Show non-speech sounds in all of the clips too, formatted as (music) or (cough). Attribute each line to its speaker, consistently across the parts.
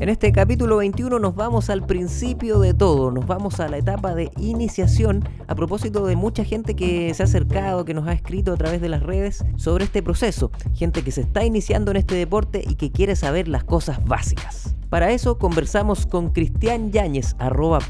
Speaker 1: En este capítulo 21 nos vamos al principio de todo, nos vamos a la etapa de iniciación a propósito de mucha gente que se ha acercado, que nos ha escrito a través de las redes sobre este proceso, gente que se está iniciando en este deporte y que quiere saber las cosas básicas. Para eso conversamos con Cristian Yáñez, arroba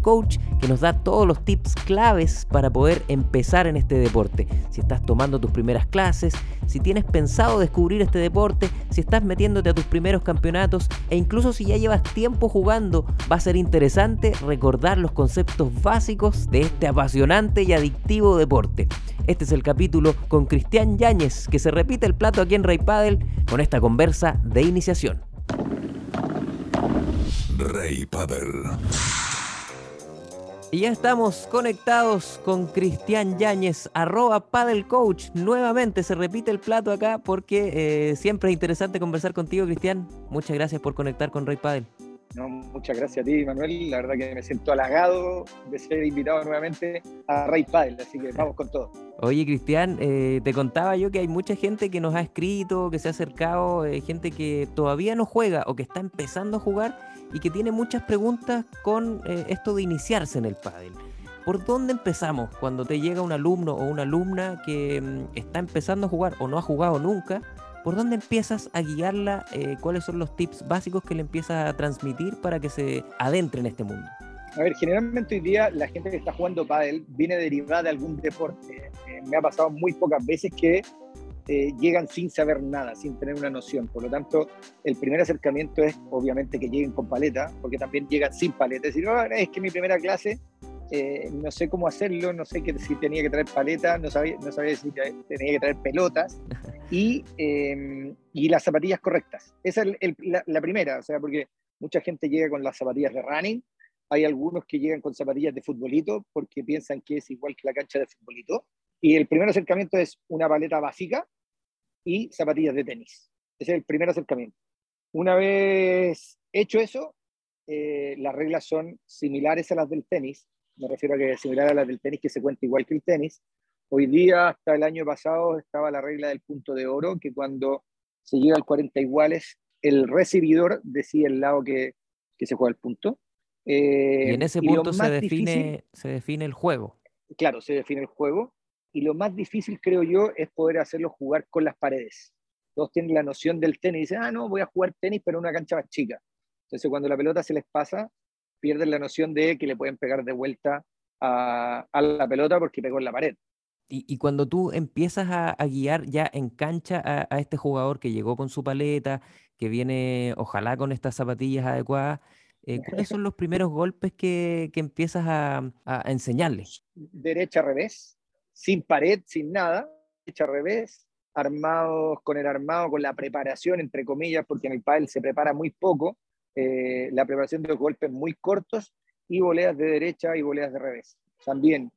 Speaker 1: Coach, que nos da todos los tips claves para poder empezar en este deporte. Si estás tomando tus primeras clases, si tienes pensado descubrir este deporte, si estás metiéndote a tus primeros campeonatos e incluso si ya llevas tiempo jugando, va a ser interesante recordar los conceptos básicos de este apasionante y adictivo deporte. Este es el capítulo con Cristian Yáñez, que se repite el plato aquí en Ray Paddle con esta conversa de iniciación. Rey Paddle. Y ya estamos conectados con Cristian Yáñez, arroba Paddle Coach. Nuevamente se repite el plato acá porque eh, siempre es interesante conversar contigo, Cristian. Muchas gracias por conectar con Rey Paddle.
Speaker 2: No, muchas gracias a ti, Manuel. La verdad que me siento halagado de ser invitado nuevamente a Ray Paddle, así que vamos con todo.
Speaker 1: Oye, Cristian, eh, te contaba yo que hay mucha gente que nos ha escrito, que se ha acercado, eh, gente que todavía no juega o que está empezando a jugar y que tiene muchas preguntas con eh, esto de iniciarse en el pádel. ¿Por dónde empezamos cuando te llega un alumno o una alumna que mm, está empezando a jugar o no ha jugado nunca? ¿Por dónde empiezas a guiarla? Eh, ¿Cuáles son los tips básicos que le empiezas a transmitir para que se adentre en este mundo?
Speaker 2: A ver, generalmente hoy día la gente que está jugando pádel viene derivada de algún deporte. Eh, me ha pasado muy pocas veces que eh, llegan sin saber nada, sin tener una noción. Por lo tanto, el primer acercamiento es obviamente que lleguen con paleta, porque también llegan sin paleta. Es decir, no, es que mi primera clase eh, no sé cómo hacerlo, no sé que, si tenía que traer paleta, no sabía, no sabía si tenía que traer pelotas (laughs) y, em, y las zapatillas correctas. Esa es la, primera, o sea, porque mucha gente llega con las zapatillas de running, hay algunos que llegan con zapatillas de futbolito porque piensan que es igual que la cancha de futbolito. Y el primer acercamiento es una paleta básica y zapatillas de tenis. Ese es el primer acercamiento. Una vez hecho eso, eh, las reglas son similares a las del tenis. Me refiero a que similar a las del tenis, que se cuenta igual que el tenis. Hoy día, hasta el año pasado, estaba la regla del punto de oro, que cuando se llega al 40 iguales, el recibidor decide el lado que, que se juega el punto.
Speaker 1: Eh, y en ese punto se define, se define el juego.
Speaker 2: Claro, se define el juego y lo más difícil, creo yo, es poder hacerlo jugar con las paredes. Todos tienen la noción del tenis y dicen, ah, no, voy a jugar tenis, pero en una cancha más chica. Entonces, cuando la pelota se les pasa, pierden la noción de que le pueden pegar de vuelta a, la pelota porque pegó en la pared.
Speaker 1: Y, cuando tú empiezas a, guiar ya en cancha a, este jugador que llegó con su paleta, que viene ojalá con estas zapatillas adecuadas, eh, ¿cuáles son los primeros golpes que, que empiezas a, a enseñarles?
Speaker 2: Derecha, revés, sin pared, sin nada, al revés, armados con el armado, con la preparación, entre comillas, porque en el pádel se prepara muy poco, eh, la preparación de los golpes muy cortos y voleas de derecha y voleas de revés. También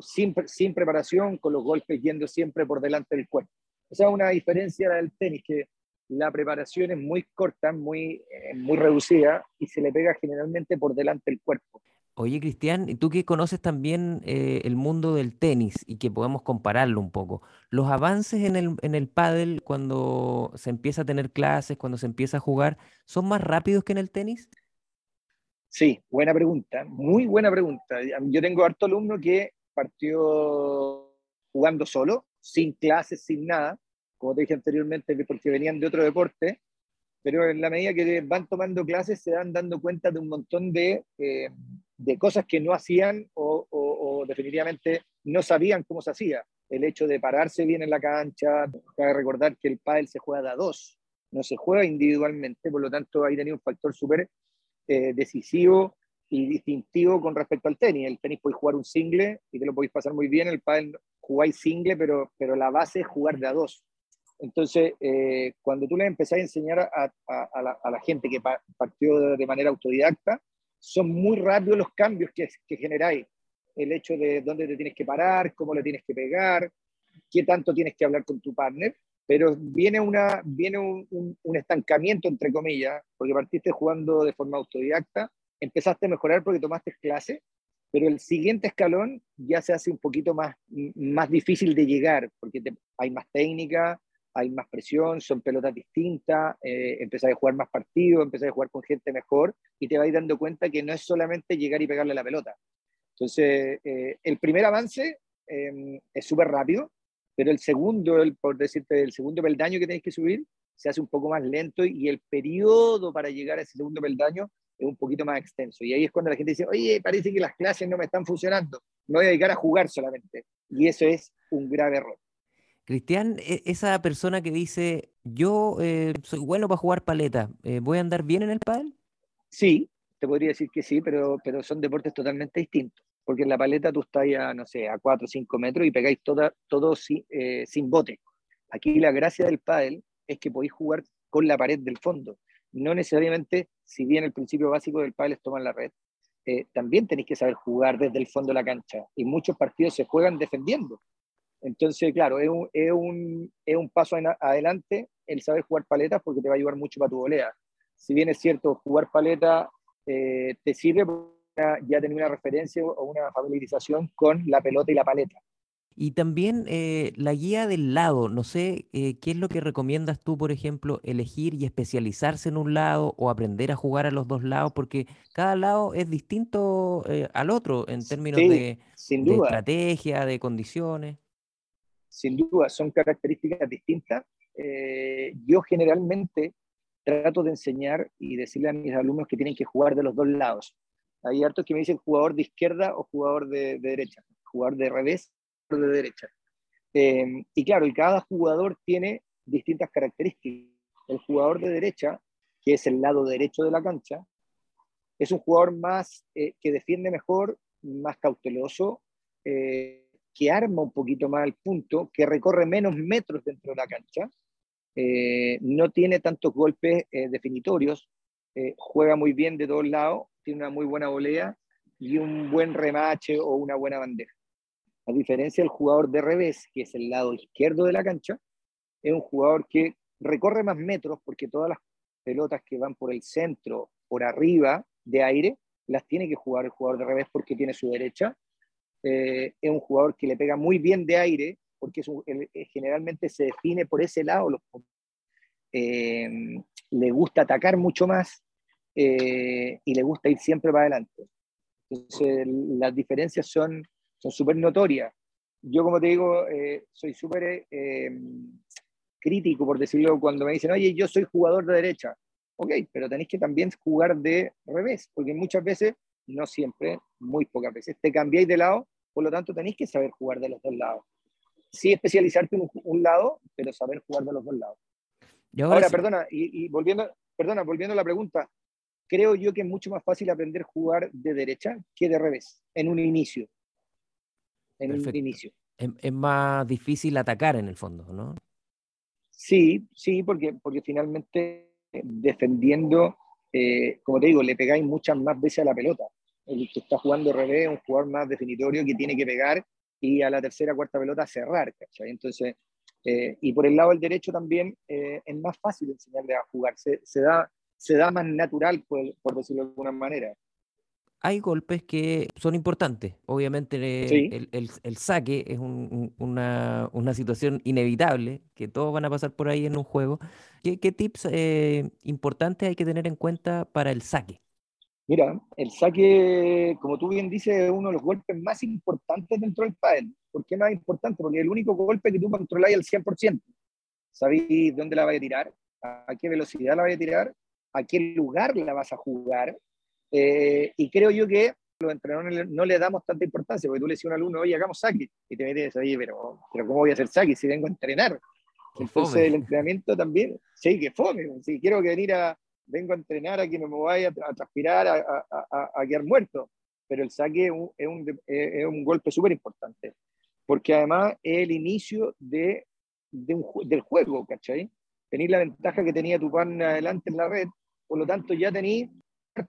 Speaker 2: sin, sin preparación, con los golpes yendo siempre por delante del cuerpo. Esa es una diferencia del tenis, que la preparación es muy corta, muy, eh, muy reducida y se le pega generalmente por delante del cuerpo.
Speaker 1: Oye, Cristian, tú que conoces también eh, el mundo del tenis y que podemos compararlo un poco, los avances en el, en el pádel cuando se empieza a tener clases, cuando se empieza a jugar, ¿son más rápidos que en el tenis?
Speaker 2: Sí, buena pregunta, muy buena pregunta. Yo tengo harto alumno que partió jugando solo, sin clases, sin nada, como te dije anteriormente, porque venían de otro deporte, pero en la medida que van tomando clases se van dando cuenta de un montón de... Eh, de cosas que no hacían o, definitivamente no sabían cómo se hacía. El hecho de pararse bien en la cancha, cabe recordar que el pádel se juega de a dos, no se juega individualmente, por lo tanto ahí tenía un factor súper eh, decisivo y distintivo con respecto al tenis. El tenis podéis jugar un single y te lo podéis pasar muy bien, el pádel jugáis single, pero, pero la base es jugar de a dos. Entonces, eh, cuando tú le empezás a enseñar a, la, gente que partió de manera autodidacta, son muy rápidos los cambios que, que generáis. El hecho de dónde te tienes que parar, cómo le tienes que pegar, qué tanto tienes que hablar con tu partner, pero viene, una, viene un, un, estancamiento, entre comillas, porque partiste jugando de forma autodidacta, empezaste a mejorar porque tomaste clase, pero el siguiente escalón ya se hace un poquito más, más difícil de llegar, porque hay más técnica, hay más presión, son pelotas distintas, eh, empezás a jugar más partidos, empezás a jugar con gente mejor y te vas dando cuenta que no es solamente llegar y pegarle la pelota. Entonces, eh, el primer avance em, es súper rápido, pero el segundo, el, por decirte, el segundo peldaño que tenéis que subir se hace un poco más lento y el periodo para llegar a ese segundo peldaño es un poquito más extenso. Y ahí es cuando la gente dice, oye, parece que las clases no me están funcionando, me voy a dedicar a jugar solamente. Y eso es un grave error.
Speaker 1: Cristian, e, esa persona que dice, yo eh, soy bueno para jugar paleta, eh, ¿voy a andar bien en el pádel?
Speaker 2: Sí, te podría decir que sí, pero, pero son deportes totalmente distintos. Porque en la paleta tú estás a, no sé, a 4 o 5 metros y pegáis toda, todo sin, eh, sin bote. Aquí la gracia del pádel es que podéis jugar con la pared del fondo. No necesariamente, si bien el principio básico del pádel es tomar la red, también tenéis que saber jugar desde el fondo de la cancha. Y muchos partidos se juegan defendiendo. Entonces, claro, es un, es un, es un paso adelante el saber jugar paletas porque te va a ayudar mucho para tu volea. Si bien es cierto, jugar paleta eh, te sirve para ya tener una referencia o una familiarización con la pelota y la paleta.
Speaker 1: Y también eh, la guía del lado, no sé, eh, ¿qué es lo que recomiendas tú, por ejemplo, elegir y especializarse en un lado o aprender a jugar a los dos lados? Porque cada lado es distinto al otro en términos de, de estrategia, de condiciones
Speaker 2: sin duda son características distintas. Eh, yo generalmente trato de enseñar y decirle a mis alumnos que tienen que jugar de los dos lados. Hay hartos que me dicen jugador de izquierda o jugador de, derecha, jugador de revés de derecha. Eh, y claro, y cada jugador tiene distintas características. El jugador de derecha, que es el lado derecho de la cancha, es un jugador más eh, que defiende mejor, más cauteloso, que arma un poquito más el punto, que recorre menos metros dentro de la cancha, eh, no tiene tantos golpes eh, definitorios, eh, juega muy bien de todos lados, tiene una muy buena volea y un buen remache o una buena bandeja. A diferencia del jugador de revés, que es el lado izquierdo de la cancha, es un jugador que recorre más metros porque todas las pelotas que van por el centro, por arriba de aire, las tiene que jugar el jugador de revés porque tiene su derecha eh, es un jugador que le pega muy bien de aire, porque eh, generalmente se define por ese lado. Eh, le gusta atacar mucho más y le gusta ir siempre para adelante. Entonces, las diferencias son súper notorias. Yo, como te digo, soy súper crítico, por decirlo, cuando me dicen, oye, yo soy jugador de derecha. Ok, pero tenéis que también jugar de revés, porque muchas veces, no siempre, muy pocas veces, te cambiáis de lado por lo tanto, tenéis que saber jugar de los dos lados. Sí especializarte en un, lado, pero saber jugar de los dos lados. ahora, perdona, y, volviendo, perdona, volviendo a la pregunta, creo yo que es mucho más fácil aprender a jugar de derecha que de revés, en un inicio. En un inicio.
Speaker 1: Es, más difícil atacar en el fondo, ¿no?
Speaker 2: Sí, sí, porque, porque finalmente defendiendo, eh, como te digo, le pegáis muchas más veces a la pelota el que está jugando revés un jugador más definitorio que tiene que pegar y a la tercera, cuarta pelota cerrar, ¿cachai? Entonces, eh, y por el lado del derecho también eh, es más fácil enseñarle a jugar, se, da, se da más natural, por, por, decirlo de alguna manera.
Speaker 1: Hay golpes que son importantes. Obviamente el, el, el, saque es una, una, situación inevitable, que todos van a pasar por ahí en un juego. ¿Qué, qué tips eh, importantes hay que tener en cuenta para el saque?
Speaker 2: Mira, el saque, como tú bien dices, es uno de los golpes más importantes dentro del pádel. ¿Por qué más importante? Porque es el único golpe que tú controlas al 100%. Sabéis dónde la vas a tirar, a qué velocidad la vas a tirar, a qué lugar la vas a jugar. Eh, y creo yo que los entrenadores no le damos tanta importancia, porque tú le dices a un alumno, oye, hagamos saque, y te metes, oye, pero, pero ¿cómo voy a hacer saque si vengo a entrenar? Entonces el entrenamiento también, sí, que fome, si quiero que venir a, vengo a entrenar a que me vaya a, transpirar, a, a, a, quedar muerto. Pero el saque es un, es un, golpe súper importante, porque además es el inicio de, de un, del juego, ¿cachai? Tenéis la ventaja que tenía tu pan adelante en la red, por lo tanto ya tenéis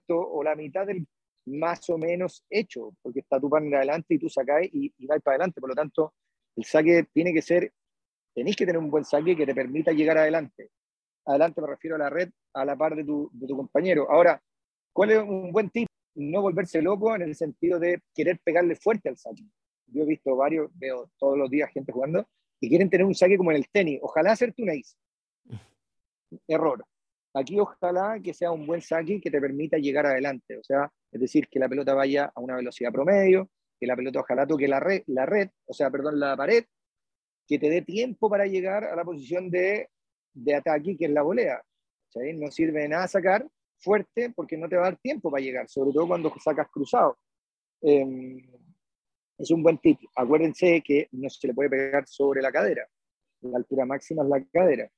Speaker 2: o la mitad del más o menos hecho, porque está tu pan adelante y tú sacáis y, y vais para adelante. Por lo tanto, el saque tiene que ser, tenéis que tener un buen saque que te permita llegar adelante adelante me refiero a la red, a la par de tu, de tu compañero. Ahora, ¿cuál es un buen tip? No volverse loco en el sentido de querer pegarle fuerte al saque. Yo he visto varios, veo todos los días gente jugando, y quieren tener un saque como en el tenis. Ojalá hacerte una ace. Error. Aquí ojalá que sea un buen saque que te permita llegar adelante. O sea, es decir, que la pelota vaya a una velocidad promedio, que la pelota ojalá toque la red, la red o sea, perdón, la pared, que te dé tiempo para llegar a la posición de, de ataque, que es la volea. No sirve de nada sacar fuerte porque no te va a dar tiempo para llegar, sobre todo cuando sacas cruzado. Em, es un buen tip. Acuérdense que no se le puede pegar sobre la cadera. La altura máxima es la cadera.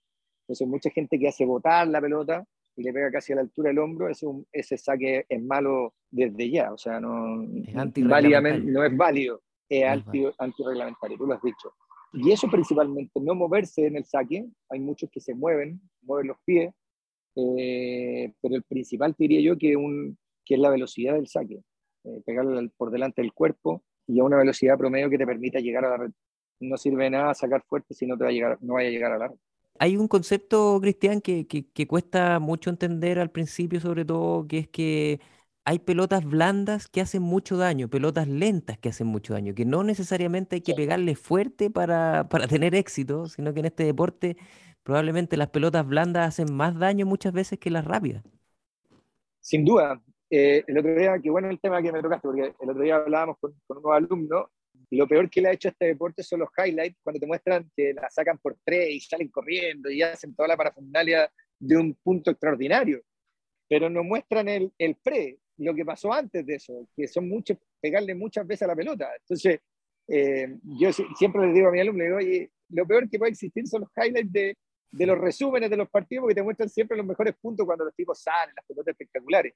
Speaker 2: Entonces, mucha gente que hace botar la pelota y le pega casi a la altura del hombro, ese, ese saque es malo desde ya. O sea, no es, no es válido, es anti, antirreglamentario, tú lo has dicho. Y eso principalmente, no moverse en el saque. Hay muchos que se mueven, mueven los pies, eh, pero el principal diría yo que, un, que es la velocidad del saque. Eh, pegarlo por delante del cuerpo y a una velocidad promedio que te permita llegar a la red. No sirve de nada sacar fuerte si no, te va a llegar, no vaya a llegar a la red.
Speaker 1: Hay un concepto, Cristian, que, que, cuesta mucho entender al principio, sobre todo, que es que hay pelotas blandas que hacen mucho daño, pelotas lentas que hacen mucho daño, que no necesariamente hay que pegarle fuerte para, para tener éxito, sino que en este deporte probablemente las pelotas blandas hacen más daño muchas veces que las rápidas.
Speaker 2: Sin duda, eh, el otro día, qué bueno el tema que me tocaste, porque el otro día hablábamos con, con unos alumnos lo peor que le ha hecho este deporte son los highlights, cuando te muestran que la sacan por tres y salen corriendo y hacen toda la parafundalia de un punto extraordinario. Pero no muestran el, el pre, lo que pasó antes de eso, que son muchos, pegarle muchas veces a la pelota. Entonces, eh, yo siempre les digo a mi alumno, digo, oye, lo peor que puede existir son los highlights de, de los resúmenes de los partidos, porque te muestran siempre los mejores puntos cuando los tipos salen, las pelotas espectaculares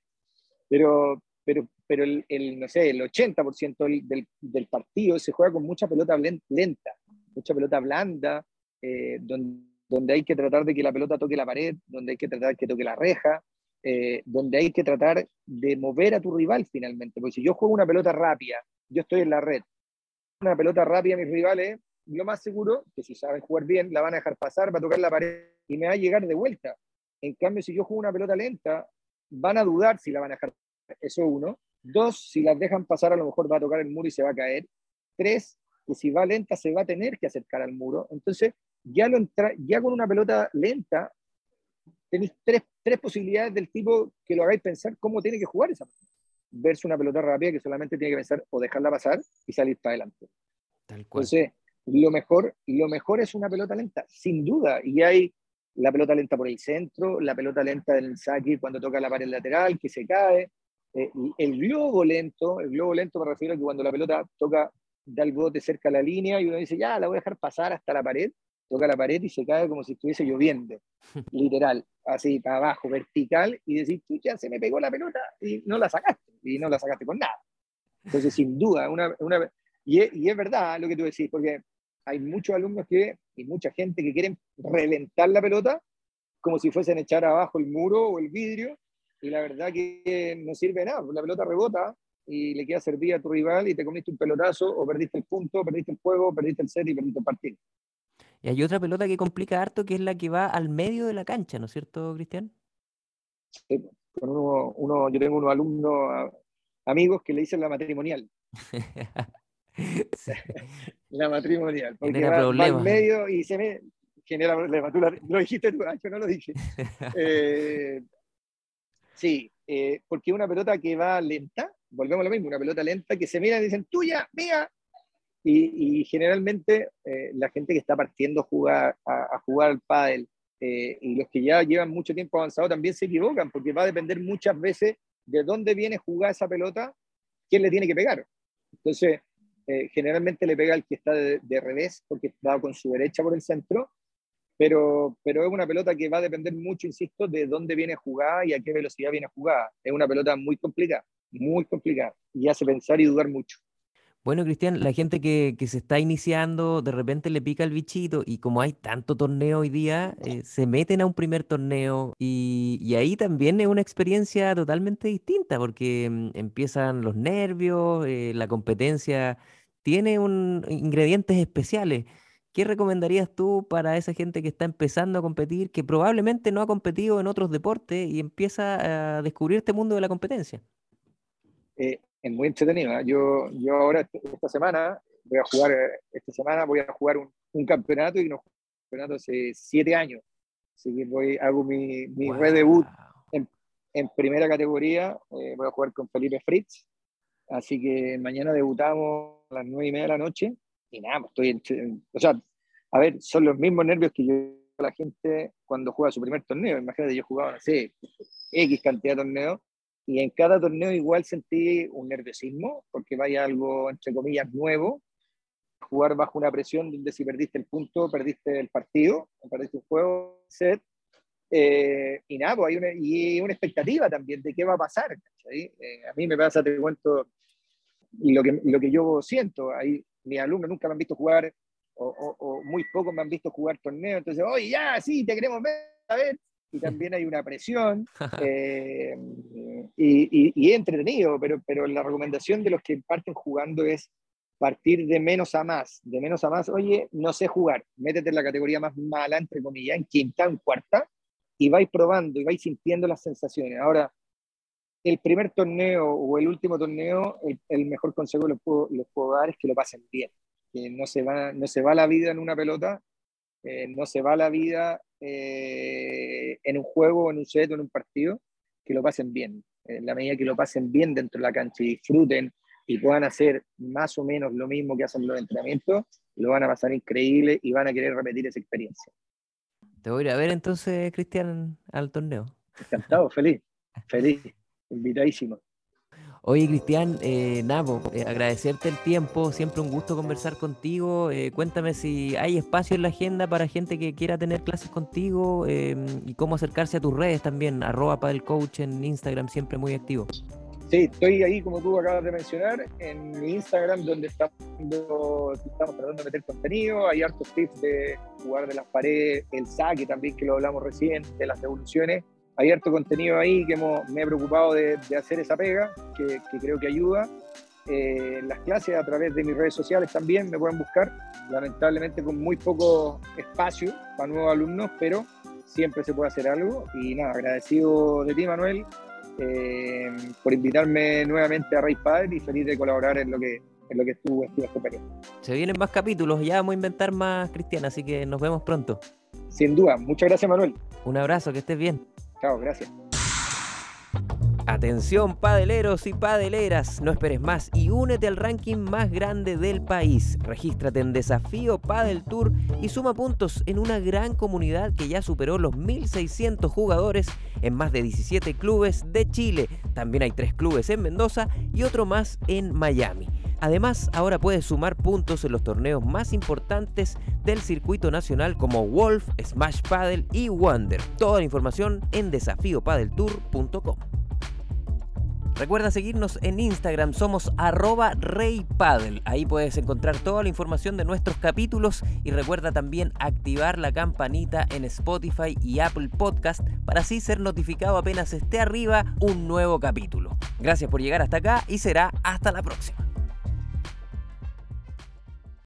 Speaker 2: pero, pero, pero el, no sé, el 80% del, del, partido se juega con mucha pelota lenta, mucha pelota blanda, eh, donde, donde, hay que tratar de que la pelota toque la pared, donde hay que tratar de que toque la reja, eh, donde hay que tratar de mover a tu rival finalmente, porque si yo juego una pelota rápida, yo estoy en la red, una pelota rápida a mis rivales, lo más seguro que si saben jugar bien, la van a dejar pasar, va a tocar la pared y me va a llegar de vuelta. En cambio, si yo juego una pelota lenta, van a dudar si la van a dejar eso uno. Dos, si las dejan pasar a lo mejor va a tocar el muro y se va a caer. Tres, que si va lenta se va a tener que acercar al muro. Entonces, ya, lo entra, ya con una pelota lenta, tenéis tres, tres, posibilidades del tipo que lo hagáis pensar cómo tiene que jugar esa pelota. Versus una pelota rápida que solamente tiene que pensar o dejarla pasar y salir para adelante. Tal cual. Entonces, lo mejor, lo mejor es una pelota lenta, sin duda. Y hay la pelota lenta por el centro, la pelota lenta del saque cuando toca la pared lateral, que se cae, eh, el globo lento, el globo lento me refiero a que cuando la pelota toca, da el bote cerca a la línea y uno dice, ya, la voy a dejar pasar hasta la pared, toca la pared y se cae como si estuviese lloviendo, (laughs) literal, así para abajo, vertical, y decir, tú ya se me pegó la pelota y no la sacaste, y no la sacaste con nada. Entonces, sin duda, una, una y, es, y, es, verdad lo que tú decís, porque hay muchos alumnos que, y mucha gente que quieren reventar la pelota como si fuesen echar abajo el muro o el vidrio, y la verdad que no sirve nada, la pelota rebota y le queda servir a tu rival y te comiste un pelotazo o perdiste el punto, perdiste el juego, perdiste el set y perdiste el partido.
Speaker 1: Y hay otra pelota que complica harto, que es la que va al medio de la cancha, ¿no es cierto, Cristian?
Speaker 2: Sí, con uno, yo tengo unos alumnos, amigos, que le dicen la matrimonial. (laughs) la matrimonial, porque va, al medio y se me genera problemas. Tú lo, dijiste tú, ah, yo no lo dije. (laughs) Eh, Sí, eh, porque una pelota que va lenta, volvemos a lo mismo, una pelota lenta que se mira y dicen, tuya, mía. Y, generalmente eh, la gente que está partiendo a jugar, a, jugar al pádel eh, y los que ya llevan mucho tiempo avanzado también se equivocan, porque va a depender muchas veces de dónde viene jugar esa pelota, quién le tiene que pegar. Entonces, generalmente le pega al que está de, de, revés, porque está con su derecha por el centro, pero, pero es una pelota que va a depender mucho, insisto, de dónde viene jugada y a qué velocidad viene jugada. Es una pelota muy complicada, muy complicada, y hace pensar y dudar mucho.
Speaker 1: Bueno, Cristian, la gente que, que, se está iniciando, de repente le pica el bichito y como hay tanto torneo hoy día, eh, se meten a un primer torneo y, y, ahí también es una experiencia totalmente distinta porque mm, empiezan los nervios, eh, la competencia tiene un, ingredientes especiales. ¿Qué recomendarías tú para esa gente que está empezando a competir, que probablemente no ha competido en otros deportes y empieza a descubrir este mundo de la competencia?
Speaker 2: Eh, es muy entretenido. ¿eh? Yo, yo ahora esta semana voy a jugar eh, esta semana, voy a jugar un, campeonato y no campeonato hace siete años. Así que voy, hago mi, mi redebut en, en, primera categoría. Eh, voy a jugar con Felipe Fritz. Así que mañana debutamos a las nueve y media de la noche. Y nada, pues, estoy en, o sea, a ver, son los mismos nervios que yo la gente cuando juega su primer torneo. Imagínate, yo jugaba, no sé, X cantidad de torneos y en cada torneo igual sentí un nerviosismo, porque vaya algo, entre comillas, nuevo. Jugar bajo una presión donde si perdiste el punto, perdiste el partido, perdiste un juego, set. Eh, y nada, pues hay una, y una expectativa también de qué va a pasar. Eh, a mí me pasa, te cuento, y lo que, lo que yo siento, ahí mis alumnos nunca me han visto jugar, o, o, muy pocos me han visto jugar torneos, entonces, oye, ya, sí, te queremos ver, a ver, y también hay una presión (laughs) eh, y, y, entretenido, pero, pero la recomendación de los que parten jugando es partir de menos a más, de menos a más, oye, no sé jugar, métete en la categoría más mala, entre comillas, en quinta, en cuarta, y vais probando y vais sintiendo las sensaciones. Ahora, el primer torneo o el último torneo, el, mejor consejo que les puedo, les puedo, dar es que lo pasen bien, que no se va, no se va la vida en una pelota, eh, no se va la vida eh, en un juego, en un set o en un partido, que lo pasen bien. En la medida que lo pasen bien dentro de la cancha y disfruten y puedan hacer más o menos lo mismo que hacen los entrenamientos, lo van a pasar increíble y van a querer repetir esa experiencia.
Speaker 1: Te voy a ir a ver entonces, Cristian, al torneo.
Speaker 2: Encantado, feliz, feliz, invitadísimo.
Speaker 1: Oye, Cristian, eh, Nabo, eh, agradecerte el tiempo, siempre un gusto conversar contigo. Eh, cuéntame si hay espacio en la agenda para gente que quiera tener clases contigo em, y cómo acercarse a tus redes también, arroba el coach en Instagram, siempre muy activo.
Speaker 2: Sí, estoy ahí, como tú acabas de mencionar, en Instagram, donde estamos, estamos tratando de meter contenido. Hay hartos tips de jugar de las paredes, el saque también, que lo hablamos recién, de las devoluciones hay harto contenido ahí que me he preocupado de, hacer esa pega, que, creo que ayuda. Eh, las clases a través de mis redes sociales también me pueden buscar, lamentablemente con muy poco espacio para nuevos alumnos, pero siempre se puede hacer algo. Y nada, agradecido de ti, Manuel, eh, por invitarme nuevamente a Rey Padre y feliz de colaborar en lo que en lo que estuvo este periodo.
Speaker 1: Se vienen más capítulos, ya vamos a inventar más, Cristian, así que nos vemos pronto.
Speaker 2: Sin duda, muchas gracias, Manuel.
Speaker 1: Un abrazo, que estés bien.
Speaker 2: Chao, gracias.
Speaker 1: Atención padeleros y padeleras, no esperes más y únete al ranking más grande del país. Regístrate en Desafío Padel Tour y suma puntos en una gran comunidad que ya superó los 1.600 jugadores en más de 17 clubes de Chile. También hay tres clubes en Mendoza y otro más en Miami. Además, ahora puedes sumar puntos en los torneos más importantes del circuito nacional como Wolf, Smash Paddle y Wonder. Toda la información en desafíopadeltour.com. Recuerda seguirnos en Instagram, somos arroba reypaddle. Ahí puedes encontrar toda la información de nuestros capítulos y recuerda también activar la campanita en Spotify y Apple Podcast para así ser notificado apenas esté arriba un nuevo capítulo. Gracias por llegar hasta acá y será hasta la próxima.